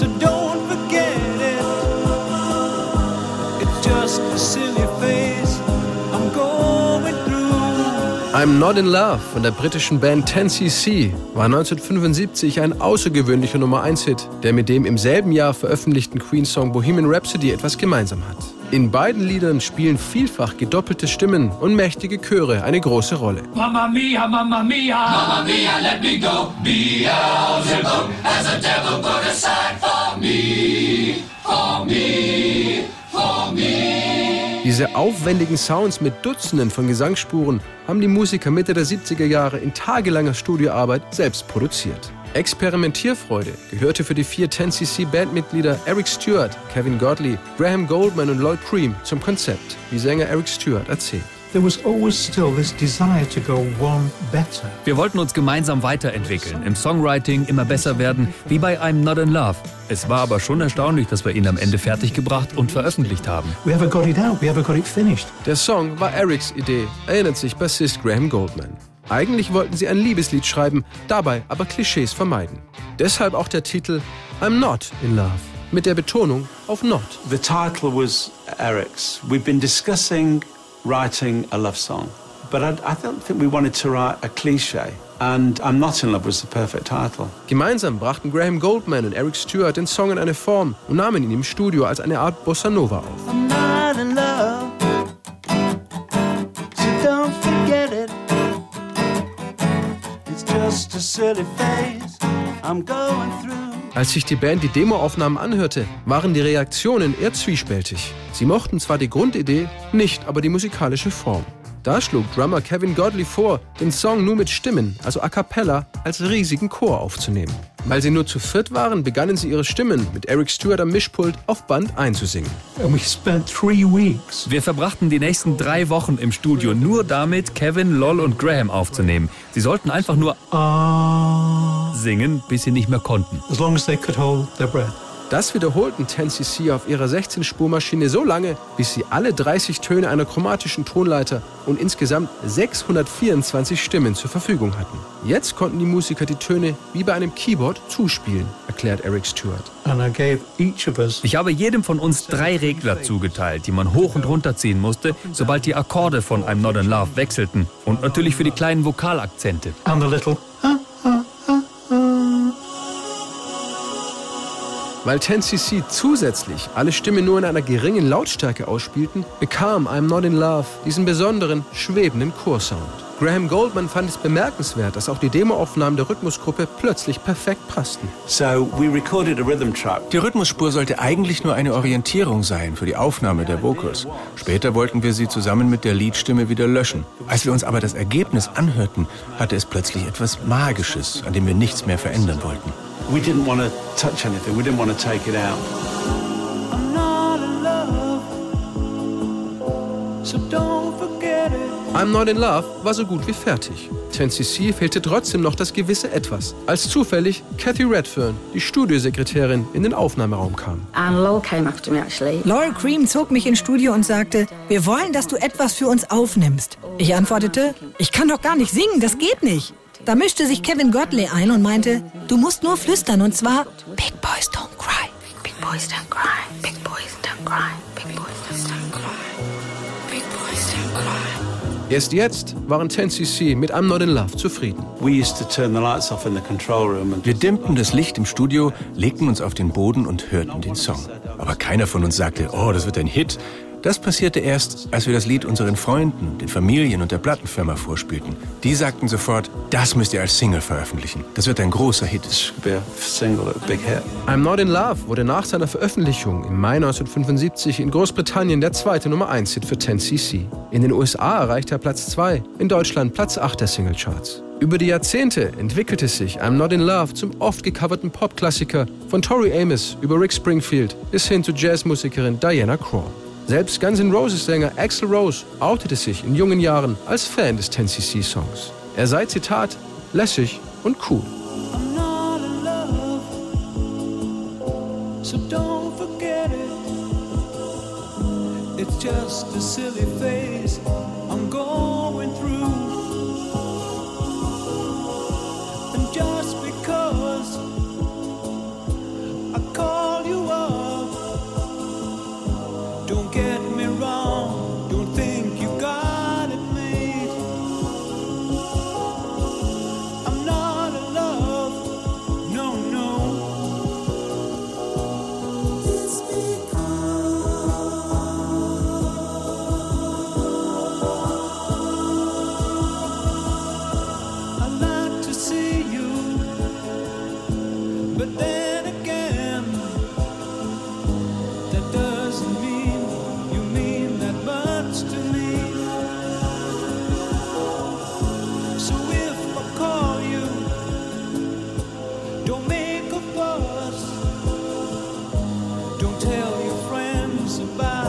So don't forget it. It's just a silly phase I'm going through. I'm Not in Love von der britischen Band 10cc war 1975 ein außergewöhnlicher Nummer 1-Hit, der mit dem im selben Jahr veröffentlichten Queen-Song Bohemian Rhapsody etwas gemeinsam hat. In beiden Liedern spielen vielfach gedoppelte Stimmen und mächtige Chöre eine große Rolle. Mamma mia, mamma mia, mamma mia, let me go. Beelzebub has a devil put aside for me, for me, for me. Diese aufwendigen Sounds mit Dutzenden von Gesangsspuren haben die Musiker Mitte der 70er Jahre in tagelanger Studioarbeit selbst produziert. Experimentierfreude gehörte für die vier 10cc Bandmitglieder Eric Stewart, Kevin Godley, Graham Goldman und Lloyd Cream zum Konzept, wie Sänger Eric Stewart erzählt. There was always still this desire to go one better. Wir wollten uns gemeinsam weiterentwickeln, im Songwriting immer besser werden, wie bei I'm Not in Love. Es war aber schon erstaunlich, dass wir ihn am Ende fertiggebracht und veröffentlicht haben. We ever got it out, we ever got it finished. Der Song war Erics Idee, erinnert sich Bassist Graham Goldman. Eigentlich wollten sie ein Liebeslied schreiben, dabei aber Klischees vermeiden. Deshalb auch der Titel I'm Not in Love, mit der Betonung auf Not. The title was Eric's. We've been discussing writing a love song, but I, I don't think we wanted to write a cliche. And I'm Not in Love was the perfect title. Gemeinsam brachten Graham Goldman und Eric Stewart den Song in eine Form und nahmen ihn im Studio als eine Art Bossa Nova auf. Just a silly phase I'm going through. Als sich die Band die Demoaufnahmen anhörte, waren die Reaktionen eher zwiespältig. Sie mochten zwar die Grundidee, nicht aber die musikalische Form. Da schlug Drummer Kevin Godley vor, den Song nur mit Stimmen, also a cappella, als riesigen Chor aufzunehmen. Weil sie nur zu viert waren, begannen sie ihre Stimmen mit Eric Stewart am Mischpult auf Band einzusingen. And we spent three weeks. Wir verbrachten die nächsten drei Wochen im Studio nur damit, Kevin, Lol und Graham aufzunehmen. Sie sollten einfach nur Ah. singen, bis sie nicht mehr konnten. As long as they could hold their breath. Das wiederholten 10cc auf ihrer 16-Spurmaschine so lange, bis sie alle 30 Töne einer chromatischen Tonleiter und insgesamt 624 Stimmen zur Verfügung hatten. Jetzt konnten die Musiker die Töne wie bei einem Keyboard zuspielen, erklärt Eric Stewart. And I gave each of us Ich habe jedem von uns drei Regler zugeteilt, die man hoch und runter ziehen musste, sobald die Akkorde von I'm Not in Love wechselten. Und natürlich für die kleinen Vokalakzente. and the little ah, Weil 10cc zusätzlich alle Stimmen nur in einer geringen Lautstärke ausspielten, bekam I'm Not in Love diesen besonderen, schwebenden Chorsound. Graham Goldman fand es bemerkenswert, dass auch die Demoaufnahmen der Rhythmusgruppe plötzlich perfekt passten. So we recorded a rhythm track. Die Rhythmusspur sollte eigentlich nur eine Orientierung sein für die Aufnahme der Vocals. Später wollten wir sie zusammen mit der Leadstimme wieder löschen. Als wir uns aber das Ergebnis anhörten, hatte es plötzlich etwas Magisches, an dem wir nichts mehr verändern wollten. We didn't want to touch anything. We didn't want to take it out. I'm not in love. So don't forget it. I'm Not in Love war so gut wie fertig. 10cc fehlte trotzdem noch das gewisse Etwas, als zufällig Kathy Redfern, die Studiosekretärin, in den Aufnahmeraum kam. And Lowell came after me actually. Laurel Cream zog mich ins Studio und sagte, wir wollen, dass du etwas für uns aufnimmst. Ich antwortete, ich kann doch gar nicht singen, das geht nicht. Da mischte sich Kevin Godley ein und meinte, du musst nur flüstern und zwar Big Boys Don't Cry. Big boys don't cry. Big boys don't cry. Big boys don't cry. Big boys don't cry. Erst jetzt waren 10cc mit I'm Not in Love zufrieden. Wir dimmten das Licht im Studio, legten uns auf den Boden und hörten den Song. Aber keiner von uns sagte, oh, das wird ein Hit. Das passierte erst, als wir das Lied unseren Freunden, den Familien und der Plattenfirma vorspielten. Die sagten sofort, das müsst ihr als Single veröffentlichen. Das wird ein großer Hit. single, big hit. I'm Not in Love wurde nach seiner Veröffentlichung im Mai 1975 in Großbritannien der zweite Nummer 1 Hit für 10cc. In den USA erreichte er Platz 2, in Deutschland Platz 8 der Singlecharts. Über die Jahrzehnte entwickelte sich I'm Not in Love zum oft gecoverten Popklassiker von Tori Amos über Rick Springfield bis hin zu Jazzmusikerin Diana Krall. Selbst Guns N' Roses Sänger Axl Rose outete sich in jungen Jahren als Fan des 10cc Songs. Er sei, Zitat, lässig und cool. Just a silly phase I'm going Don't tell your friends about